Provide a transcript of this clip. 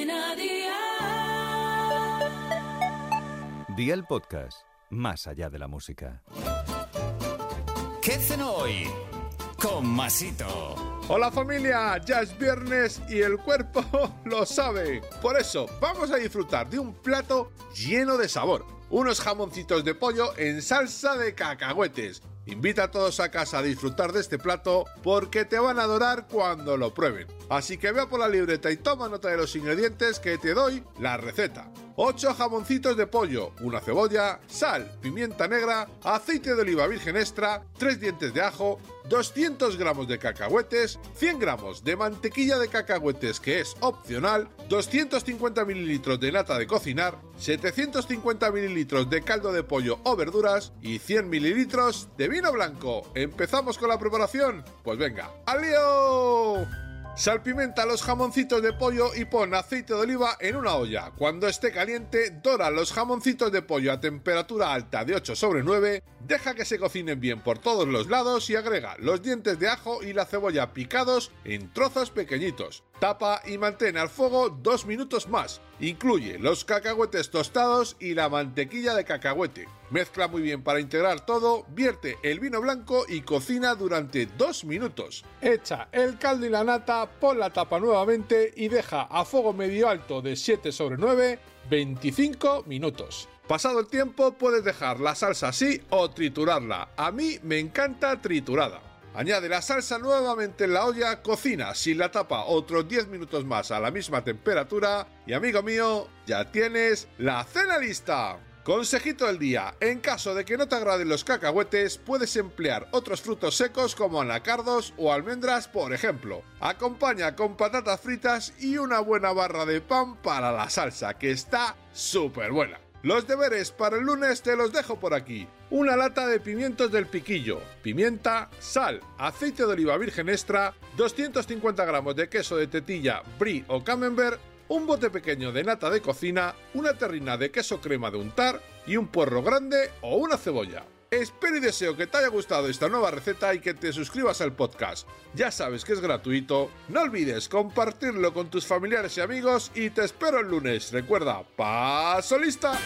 Cadena Dial. Día el podcast, más allá de la música. ¿Qué cenó hoy? Con Masito. Hola familia, ya es viernes y el cuerpo lo sabe. Por eso vamos a disfrutar de un plato lleno de sabor. Unos jamoncitos de pollo en salsa de cacahuetes. Invita a todos a casa a disfrutar de este plato porque te van a adorar cuando lo prueben. Así que vea por la libreta y toma nota de los ingredientes que te doy la receta. 8 jamoncitos de pollo, una cebolla, sal, pimienta negra, aceite de oliva virgen extra, 3 dientes de ajo, 200 gramos de cacahuetes, 100 gramos de mantequilla de cacahuetes que es opcional, 250 mililitros de nata de cocinar, 750 mililitros de caldo de pollo o verduras y 100 mililitros de vino blanco. ¿Empezamos con la preparación? Pues venga, ¡al lío! Salpimenta los jamoncitos de pollo y pon aceite de oliva en una olla. Cuando esté caliente, dora los jamoncitos de pollo a temperatura alta de 8 sobre 9, deja que se cocinen bien por todos los lados y agrega los dientes de ajo y la cebolla picados en trozos pequeñitos. Tapa y mantén al fuego dos minutos más. Incluye los cacahuetes tostados y la mantequilla de cacahuete. Mezcla muy bien para integrar todo, vierte el vino blanco y cocina durante dos minutos. Echa el caldo y la nata, pon la tapa nuevamente y deja a fuego medio alto de 7 sobre 9 25 minutos. Pasado el tiempo puedes dejar la salsa así o triturarla. A mí me encanta triturada. Añade la salsa nuevamente en la olla, cocina sin la tapa otros 10 minutos más a la misma temperatura y amigo mío, ya tienes la cena lista. Consejito del día, en caso de que no te agraden los cacahuetes, puedes emplear otros frutos secos como anacardos o almendras, por ejemplo. Acompaña con patatas fritas y una buena barra de pan para la salsa, que está súper buena. Los deberes para el lunes te los dejo por aquí. Una lata de pimientos del piquillo, pimienta, sal, aceite de oliva virgen extra, 250 gramos de queso de tetilla, brie o camembert, un bote pequeño de nata de cocina, una terrina de queso crema de untar y un puerro grande o una cebolla. Espero y deseo que te haya gustado esta nueva receta y que te suscribas al podcast. Ya sabes que es gratuito. No olvides compartirlo con tus familiares y amigos y te espero el lunes. Recuerda, paso lista.